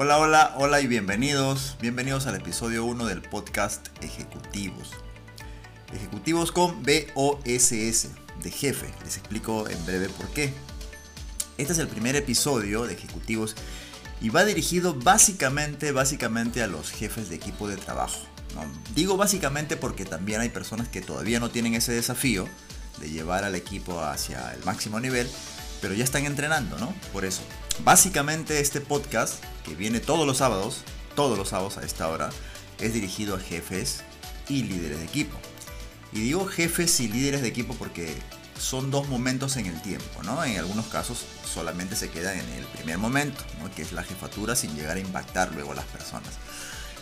Hola, hola, hola y bienvenidos. Bienvenidos al episodio 1 del podcast Ejecutivos. Ejecutivos con B-O-S-S, de jefe. Les explico en breve por qué. Este es el primer episodio de Ejecutivos y va dirigido básicamente, básicamente a los jefes de equipo de trabajo. Digo básicamente porque también hay personas que todavía no tienen ese desafío de llevar al equipo hacia el máximo nivel, pero ya están entrenando, ¿no? Por eso. Básicamente este podcast, que viene todos los sábados, todos los sábados a esta hora, es dirigido a jefes y líderes de equipo. Y digo jefes y líderes de equipo porque son dos momentos en el tiempo, ¿no? En algunos casos solamente se quedan en el primer momento, ¿no? que es la jefatura sin llegar a impactar luego a las personas.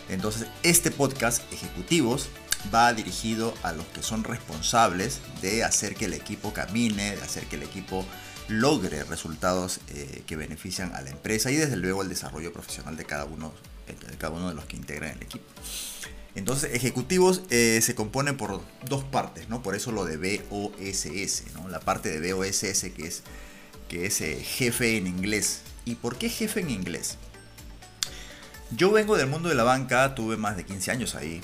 Entonces, este podcast, Ejecutivos, va dirigido a los que son responsables de hacer que el equipo camine, de hacer que el equipo logre resultados eh, que benefician a la empresa y desde luego el desarrollo profesional de cada uno, de los que integran el equipo. Entonces, ejecutivos eh, se compone por dos partes, ¿no? Por eso lo de BOSS, ¿no? La parte de BOSS que es, que es eh, jefe en inglés. ¿Y por qué jefe en inglés? Yo vengo del mundo de la banca, tuve más de 15 años ahí,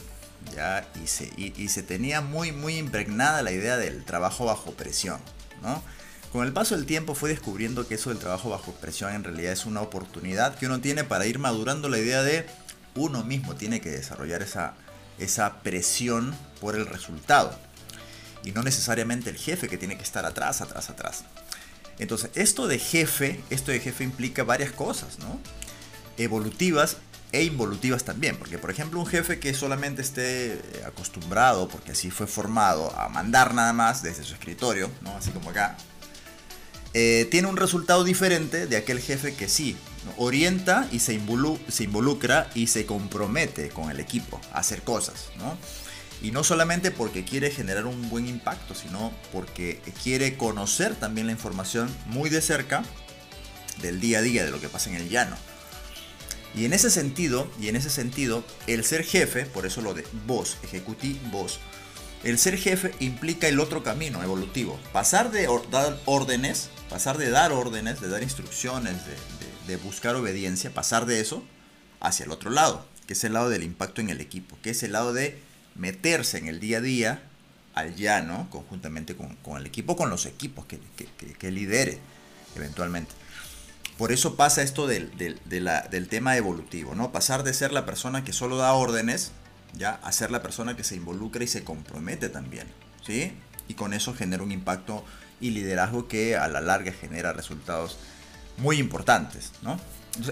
ya, y se, y, se tenía muy, muy impregnada la idea del trabajo bajo presión, ¿no? Con el paso del tiempo fue descubriendo que eso del trabajo bajo presión en realidad es una oportunidad que uno tiene para ir madurando la idea de uno mismo tiene que desarrollar esa, esa presión por el resultado. Y no necesariamente el jefe que tiene que estar atrás, atrás, atrás. Entonces, esto de jefe, esto de jefe implica varias cosas, ¿no? Evolutivas e involutivas también. Porque, por ejemplo, un jefe que solamente esté acostumbrado, porque así fue formado, a mandar nada más desde su escritorio, ¿no? Así como acá, eh, tiene un resultado diferente de aquel jefe que sí orienta y se, involucra y se compromete con el equipo a hacer cosas, Y no solamente porque quiere generar un buen impacto, sino porque quiere conocer también la información muy de cerca del día a día, de lo que pasa en el llano. Y en ese sentido, y en ese sentido, el ser jefe, por eso lo de vos, ejecutí vos, el ser jefe implica el otro camino evolutivo. Pasar de dar órdenes pasar de dar órdenes, de dar instrucciones, de, buscar obediencia, pasar de eso hacia el otro lado, que es el lado del impacto en el equipo, que es el lado de meterse en el día a día al llano, conjuntamente con, el equipo, con los equipos que, que, lidere eventualmente. Por eso pasa esto del, del, tema evolutivo, ¿no? Pasar de ser la persona que solo da órdenes, ya, a ser la persona que se involucra y se compromete también, ¿sí? Y con eso genera un impacto y liderazgo que a la larga genera resultados muy importantes, ¿no?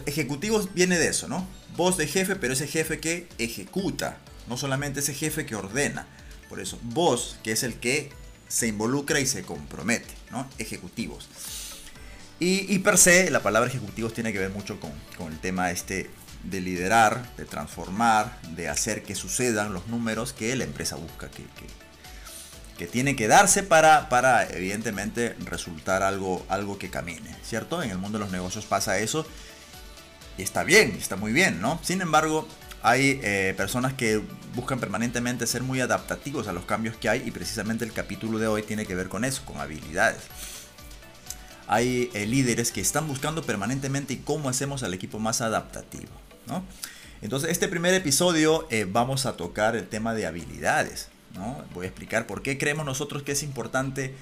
ejecutivos viene de eso, ¿no? Voz de jefe, pero ese jefe que ejecuta, no solamente ese jefe que ordena. Por eso, voz, que es el que se involucra y se compromete, ¿no? Ejecutivos. Y, per se, la palabra ejecutivos tiene que ver mucho con, con el tema este de liderar, de transformar, de hacer que sucedan los números que la empresa busca que, que, que tiene que darse para, para evidentemente resultar algo, algo que camine, ¿cierto? En el mundo de los negocios pasa eso y está bien, está muy bien, ¿no? Sin embargo, hay eh, personas que buscan permanentemente ser muy adaptativos a los cambios que hay y precisamente el capítulo de hoy tiene que ver con eso, con habilidades. Hay eh, líderes que están buscando permanentemente y cómo hacemos al equipo más adaptativo, ¿no? Entonces, este primer episodio eh, vamos a tocar el tema de habilidades. Voy a explicar por qué creemos nosotros que es importante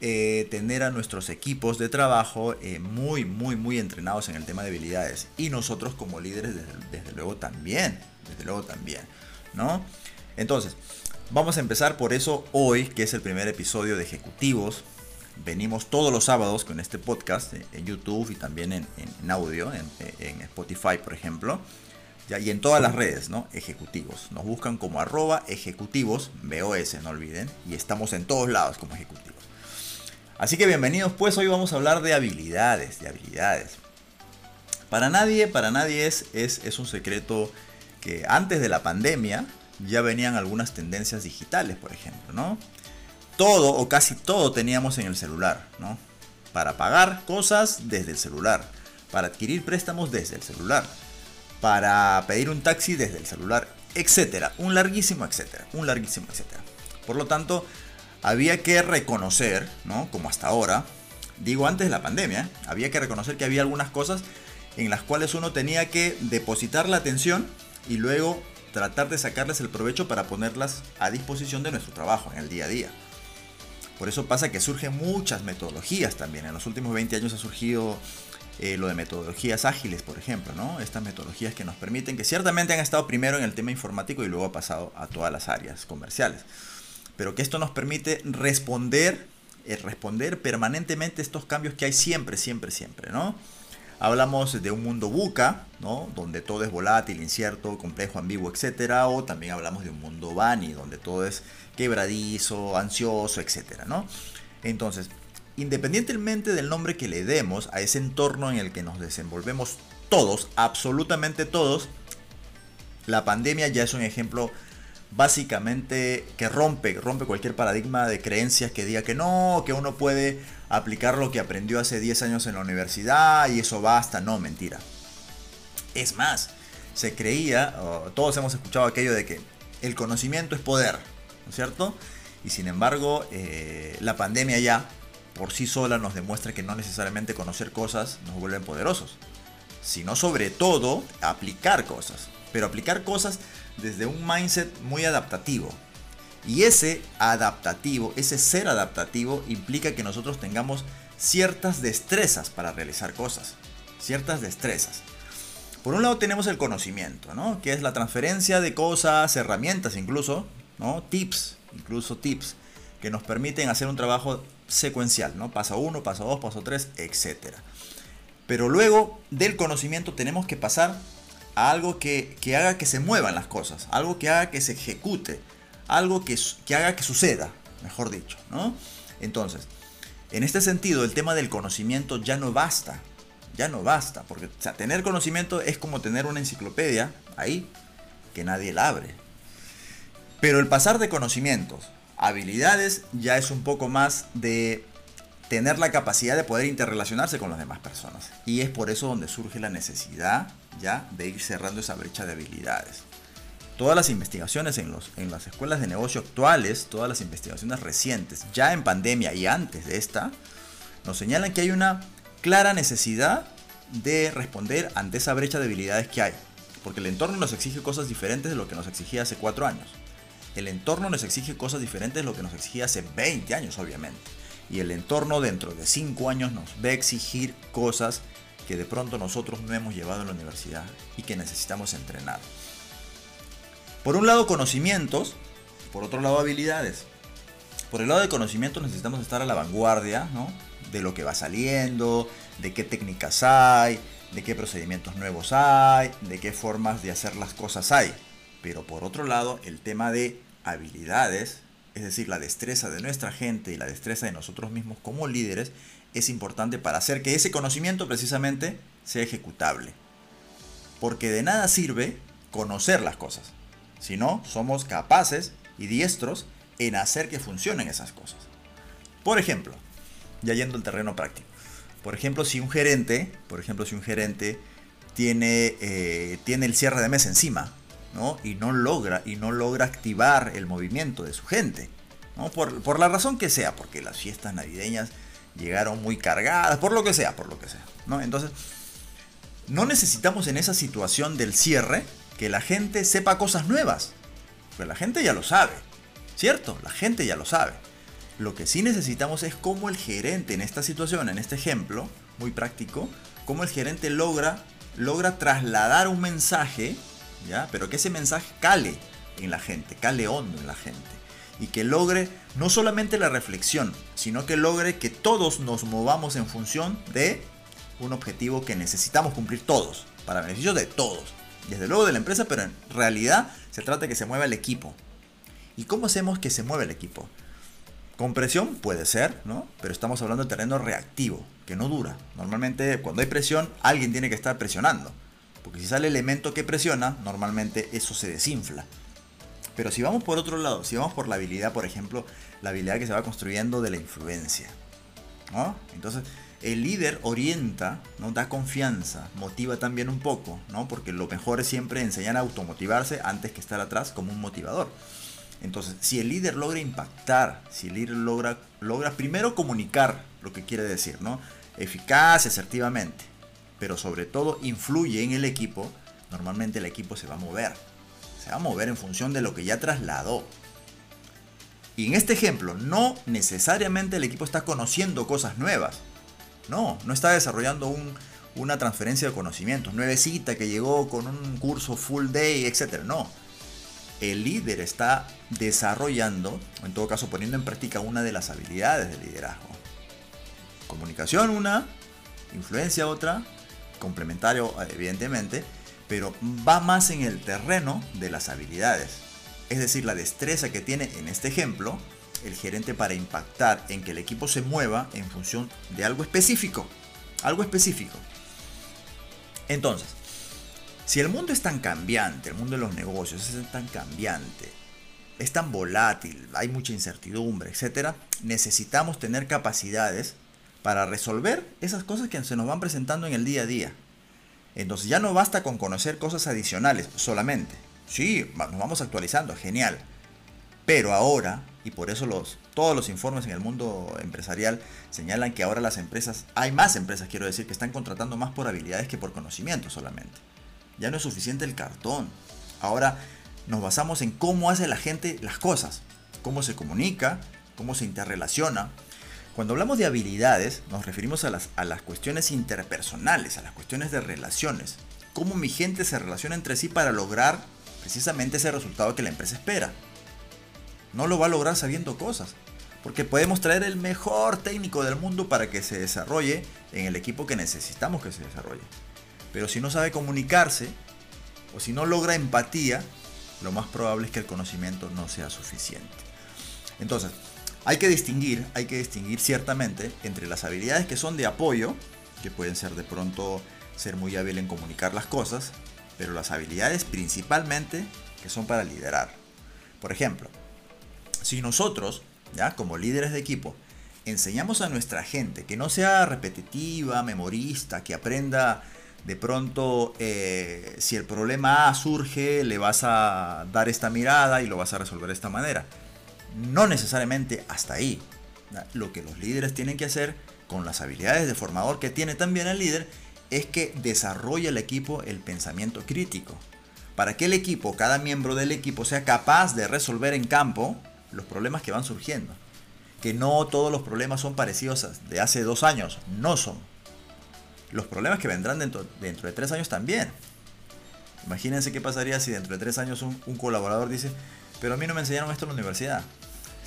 eh, tener a nuestros equipos de trabajo eh, muy, muy, muy entrenados en el tema de habilidades. Y nosotros como líderes, desde, luego también, desde luego también, ¿no? Entonces, vamos a empezar por eso hoy, que es el primer episodio de Ejecutivos. Venimos todos los sábados con este podcast eh, en YouTube y también en, audio, en Spotify, por ejemplo y en todas las redes, ¿no? Ejecutivos. Nos buscan como arroba ejecutivos, BOS, no olviden. Y estamos en todos lados como ejecutivos. Así que bienvenidos, pues hoy vamos a hablar de habilidades, de habilidades. Para nadie, para nadie es, es, es un secreto que antes de la pandemia ya venían algunas tendencias digitales, por ejemplo, ¿no? Todo o casi todo teníamos en el celular, ¿no? Para pagar cosas desde el celular, para adquirir préstamos desde el celular para pedir un taxi desde el celular, etcétera. Un larguísimo etcétera. Un larguísimo etcétera. Por lo tanto, había que reconocer, ¿no? Como hasta ahora, digo antes de la pandemia, había que reconocer que había algunas cosas en las cuales uno tenía que depositar la atención y luego tratar de sacarles el provecho para ponerlas a disposición de nuestro trabajo en el día a día. Por eso pasa que surgen muchas metodologías también. En los últimos 20 años ha surgido eh, lo de metodologías ágiles, por ejemplo, ¿no? Estas metodologías que nos permiten, que ciertamente han estado primero en el tema informático y luego ha pasado a todas las áreas comerciales. Pero que esto nos permite responder, eh, responder permanentemente estos cambios que hay siempre, siempre, siempre, ¿no? Hablamos de un mundo buca, ¿no? donde todo es volátil, incierto, complejo, ambiguo, etc. O también hablamos de un mundo bani, donde todo es quebradizo, ansioso, etc. ¿no? Entonces, independientemente del nombre que le demos a ese entorno en el que nos desenvolvemos todos, absolutamente todos, la pandemia ya es un ejemplo básicamente que rompe, rompe cualquier paradigma de creencias que diga que no, que uno puede aplicar lo que aprendió hace 10 años en la universidad y eso basta. No, mentira. Es más, se creía, todos hemos escuchado aquello de que el conocimiento es poder, ¿no es cierto? Y sin embargo, eh, la pandemia ya por sí sola nos demuestra que no necesariamente conocer cosas nos vuelven poderosos, sino sobre todo aplicar cosas. Pero aplicar cosas desde un mindset muy adaptativo, y ese adaptativo, ese ser adaptativo implica que nosotros tengamos ciertas destrezas para realizar cosas. Ciertas destrezas. Por un lado tenemos el conocimiento, ¿no? Que es la transferencia de cosas, herramientas incluso, ¿no? Tips, incluso tips, que nos permiten hacer un trabajo secuencial, ¿no? Paso 1, paso 2, paso 3, etc. Pero luego del conocimiento tenemos que pasar a algo que, que haga que se muevan las cosas, algo que haga que se ejecute, algo que, haga que suceda, mejor dicho, ¿no? Entonces, en este sentido, el tema del conocimiento ya no basta, ya no basta, porque tener conocimiento es como tener una enciclopedia ahí, que nadie la abre. Pero el pasar de conocimientos habilidades ya es un poco más de tener la capacidad de poder interrelacionarse con las demás personas. Y es por eso donde surge la necesidad ya de ir cerrando esa brecha de habilidades todas las investigaciones en, los, en las escuelas de negocio actuales, todas las investigaciones recientes, ya en pandemia y antes de esta, nos señalan que hay una clara necesidad de responder ante esa brecha de habilidades que hay. Porque el entorno nos exige cosas diferentes de lo que nos exigía hace cuatro años. El entorno nos exige cosas diferentes de lo que nos exigía hace 20 años, obviamente. Y el entorno dentro de 5 años nos va a exigir cosas que de pronto nosotros no hemos llevado en la universidad y que necesitamos entrenar. Por un lado conocimientos, por otro lado habilidades. Por el lado de conocimientos necesitamos estar a la vanguardia de lo que va saliendo, de qué técnicas hay, de qué procedimientos nuevos hay, de qué formas de hacer las cosas hay. Pero por otro lado, el tema de habilidades, es decir, la destreza de nuestra gente y la destreza de nosotros mismos como líderes, es importante para hacer que ese conocimiento precisamente sea ejecutable. Porque de nada sirve conocer las cosas si no, somos capaces y diestros en hacer que funcionen esas cosas. Por ejemplo, ya yendo al terreno práctico. Por ejemplo, si un gerente, por ejemplo, si un gerente tiene, eh, tiene el cierre de mes encima, ¿no? Y no logra, y no logra activar el movimiento de su gente. Por, por la razón que sea, porque las fiestas navideñas llegaron muy cargadas, por lo que sea, por lo que sea, ¿no? Entonces, no necesitamos en esa situación del cierre que la gente sepa cosas nuevas. Porque la gente ya lo sabe. ¿Cierto? La gente ya lo sabe. Lo que sí necesitamos es cómo el gerente en esta situación, en este ejemplo, muy práctico, cómo el gerente logra, logra trasladar un mensaje, ¿ya? Pero que ese mensaje cale en la gente, cale hondo en la gente. Y que logre no solamente la reflexión, sino que logre que todos nos movamos en función de un objetivo que necesitamos cumplir todos, para beneficio de todos desde luego de la empresa, pero en realidad se trata de que se mueva el equipo. ¿Y cómo hacemos que se mueva el equipo? Con presión puede ser, ¿no? Pero estamos hablando de terreno reactivo, que no dura. Normalmente cuando hay presión, alguien tiene que estar presionando. Porque si sale elemento que presiona, normalmente eso se desinfla. Pero si vamos por otro lado, si vamos por la habilidad, por ejemplo, la habilidad que se va construyendo de la influencia. ¿no? Entonces, el líder orienta, ¿no? da confianza, motiva también un poco, ¿no? porque lo mejor es siempre enseñar a automotivarse antes que estar atrás como un motivador. Entonces, si el líder logra impactar, si el líder logra, logra primero comunicar lo que quiere decir, ¿no? eficaz y asertivamente, pero sobre todo influye en el equipo, normalmente el equipo se va a mover. Se va a mover en función de lo que ya trasladó. Y en este ejemplo, no necesariamente el equipo está conociendo cosas nuevas. No, no está desarrollando una transferencia de conocimientos, nuevecita que llegó con un curso full day, etc. No. El líder está desarrollando, o en todo caso poniendo en práctica una de las habilidades del liderazgo. Comunicación una, influencia otra, complementario evidentemente, pero va más en el terreno de las habilidades. Es decir, la destreza que tiene en este ejemplo el gerente para impactar en que el equipo se mueva en función de algo específico. Algo específico. Entonces, si el mundo es tan cambiante, el mundo de los negocios es tan cambiante, es tan volátil, hay mucha incertidumbre, etc., necesitamos tener capacidades para resolver esas cosas que se nos van presentando en el día a día. Entonces ya no basta con conocer cosas adicionales solamente. Sí, nos vamos actualizando, genial. Pero ahora, y por eso los, todos los informes en el mundo empresarial señalan que ahora las empresas, hay más empresas quiero decir, que están contratando más por habilidades que por conocimiento solamente. Ya no es suficiente el cartón. Ahora nos basamos en cómo hace la gente las cosas, cómo se comunica, cómo se interrelaciona, cuando hablamos de habilidades, nos referimos a las, a las cuestiones interpersonales, a las cuestiones de relaciones. Cómo mi gente se relaciona entre sí para lograr precisamente ese resultado que la empresa espera. No lo va a lograr sabiendo cosas. Porque podemos traer el mejor técnico del mundo para que se desarrolle en el equipo que necesitamos que se desarrolle. Pero si no sabe comunicarse o si no logra empatía, lo más probable es que el conocimiento no sea suficiente. Entonces, hay que distinguir, hay que distinguir ciertamente entre las habilidades que son de apoyo, que pueden ser de pronto ser muy hábil en comunicar las cosas, pero las habilidades principalmente que son para liderar. Por ejemplo, si nosotros, ya como líderes de equipo, enseñamos a nuestra gente que no sea repetitiva, memorista, que aprenda de pronto eh, si el problema surge, le vas a dar esta mirada y lo vas a resolver de esta manera no necesariamente hasta ahí. Lo que los líderes tienen que hacer con las habilidades de formador que tiene también el líder es que desarrolle el equipo el pensamiento crítico. Para que el equipo, cada miembro del equipo sea capaz de resolver en campo los problemas que van surgiendo. Que no todos los problemas son parecidos de hace dos años, no son. Los problemas que vendrán dentro, de tres años también. Imagínense qué pasaría si dentro de tres años un, un colaborador dice, pero a mí no me enseñaron esto en la universidad.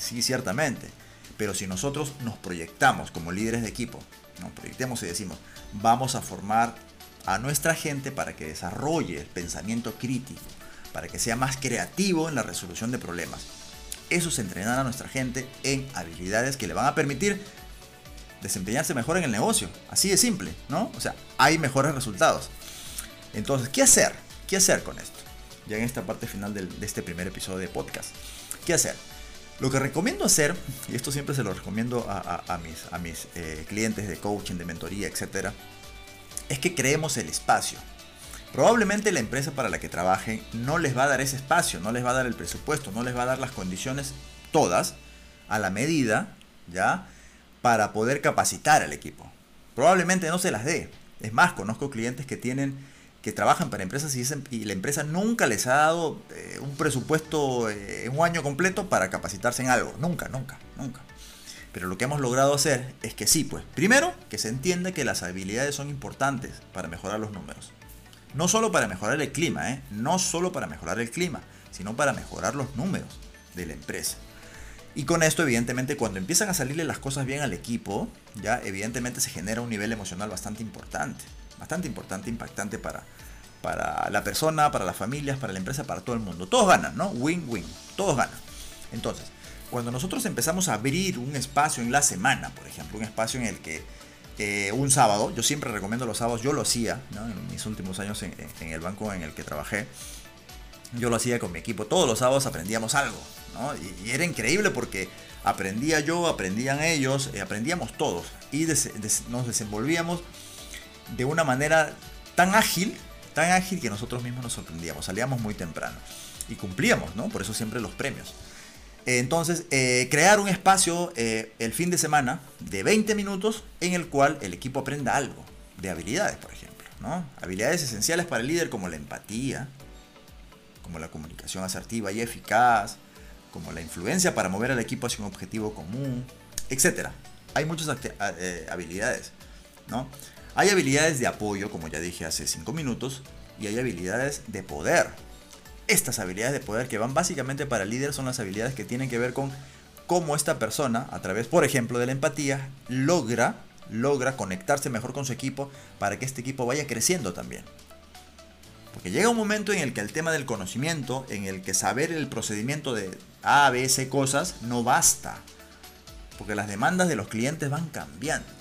Sí, ciertamente. Pero si nosotros nos proyectamos como líderes de equipo, nos proyectemos y decimos, vamos a formar a nuestra gente para que desarrolle el pensamiento crítico, para que sea más creativo en la resolución de problemas. Eso es entrenar a nuestra gente en habilidades que le van a permitir desempeñarse mejor en el negocio. Así de simple, ¿no? O sea, hay mejores resultados. Entonces, ¿qué hacer? ¿Qué hacer con esto? Ya en esta parte final de este primer episodio de podcast. ¿Qué hacer? Lo que recomiendo hacer, y esto siempre se lo recomiendo a, mis, eh, clientes de coaching, de mentoría, etc., es que creemos el espacio. Probablemente la empresa para la que trabajen no les va a dar ese espacio, no les va a dar el presupuesto, no les va a dar las condiciones todas a la medida, ¿ya? Para poder capacitar al equipo. Probablemente no se las dé. Es más, conozco clientes que tienen que trabajan para empresas y, la empresa nunca les ha dado eh, un presupuesto eh, un año completo para capacitarse en algo. Nunca, nunca, nunca. Pero lo que hemos logrado hacer es que sí, pues, primero, que se entienda que las habilidades son importantes para mejorar los números. No solo para mejorar el clima, ¿eh? no solo para mejorar el clima, sino para mejorar los números de la empresa. Y con esto, evidentemente, cuando empiezan a salirle las cosas bien al equipo, ya evidentemente se genera un nivel emocional bastante importante bastante importante, impactante para, para la persona, para las familias, para la empresa, para todo el mundo. Todos ganan, ¿no? Win-win, todos ganan. Entonces, cuando nosotros empezamos a abrir un espacio en la semana, por ejemplo, un espacio en el que eh, un sábado, yo siempre recomiendo los sábados, yo lo hacía, en mis últimos años en, el banco en el que trabajé, yo lo hacía con mi equipo, todos los sábados aprendíamos algo, ¿no? y, era increíble porque aprendía yo, aprendían ellos, eh, aprendíamos todos y nos desenvolvíamos de una manera tan ágil, tan ágil que nosotros mismos nos sorprendíamos. Salíamos muy temprano y cumplíamos, ¿no? Por eso siempre los premios. Entonces, eh, crear un espacio eh, el fin de semana de 20 minutos en el cual el equipo aprenda algo de habilidades, por ejemplo. ¿no? Habilidades esenciales para el líder como la empatía, como la comunicación asertiva y eficaz, como la influencia para mover al equipo hacia un objetivo común, etc. Hay muchas eh, habilidades, ¿no? Hay habilidades de apoyo, como ya dije hace 5 minutos, y hay habilidades de poder. Estas habilidades de poder que van básicamente para el líder son las habilidades que tienen que ver con cómo esta persona, a través, por ejemplo, de la empatía, logra, logra conectarse mejor con su equipo para que este equipo vaya creciendo también. Porque llega un momento en el que el tema del conocimiento, en el que saber el procedimiento de A, B, C cosas, no basta. Porque las demandas de los clientes van cambiando.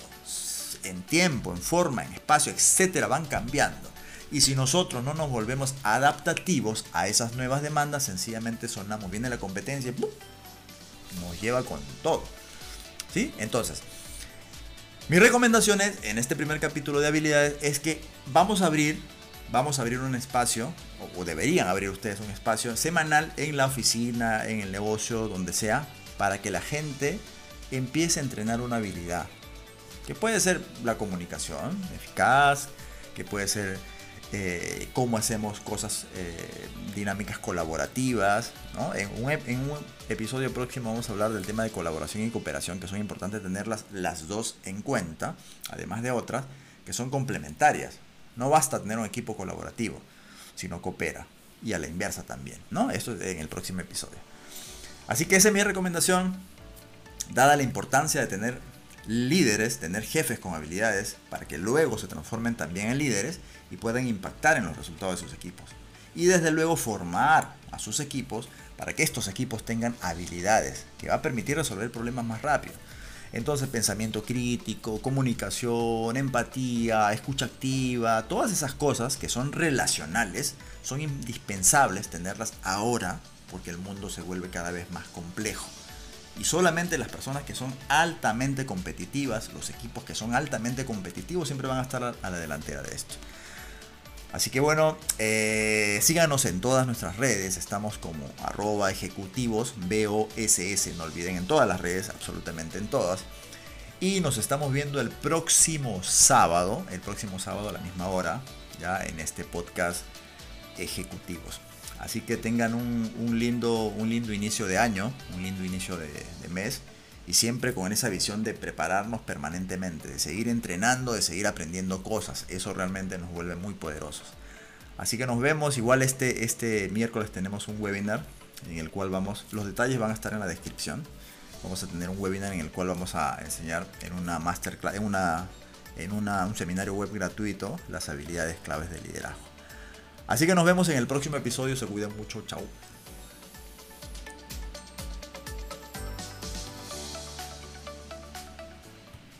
En tiempo, en forma, en espacio, etcétera, van cambiando. Y si nosotros no nos volvemos adaptativos a esas nuevas demandas, sencillamente sonamos. Viene la competencia y nos lleva con todo. ¿Sí? Entonces, mis recomendaciones en este primer capítulo de habilidades es que vamos a abrir vamos a abrir un espacio, o, deberían abrir ustedes un espacio semanal en la oficina, en el negocio, donde sea, para que la gente empiece a entrenar una habilidad. Que puede ser la comunicación eficaz, que puede ser eh, cómo hacemos cosas eh, dinámicas colaborativas. En, un, en, un, episodio próximo vamos a hablar del tema de colaboración y cooperación, que son importantes tenerlas las dos en cuenta, además de otras que son complementarias. No basta tener un equipo colaborativo, sino coopera. Y a la inversa también, ¿no? Esto es en el próximo episodio. Así que esa es mi recomendación, dada la importancia de tener líderes, tener jefes con habilidades, para que luego se transformen también en líderes y puedan impactar en los resultados de sus equipos. Y desde luego formar a sus equipos para que estos equipos tengan habilidades que va a permitir resolver problemas más rápido. Entonces pensamiento crítico, comunicación, empatía, escucha activa, todas esas cosas que son relacionales, son indispensables tenerlas ahora porque el mundo se vuelve cada vez más complejo. Y solamente las personas que son altamente competitivas, los equipos que son altamente competitivos, siempre van a estar a la delantera de esto. Así que bueno, eh, síganos en todas nuestras redes. Estamos como arroba ejecutivos BOSS. No olviden en todas las redes, absolutamente en todas. Y nos estamos viendo el próximo sábado, el próximo sábado a la misma hora, ya en este podcast Ejecutivos. Así que tengan un, lindo, un lindo inicio de año, un lindo inicio de mes y siempre con esa visión de prepararnos permanentemente, de seguir entrenando, de seguir aprendiendo cosas. Eso realmente nos vuelve muy poderosos. Así que nos vemos. Igual este, este miércoles tenemos un webinar en el cual vamos, los detalles van a estar en la descripción. Vamos a tener un webinar en el cual vamos a enseñar en una masterclass, en una en un seminario web gratuito las habilidades claves de liderazgo. Así que nos vemos en el próximo episodio. Se cuiden mucho. Chao.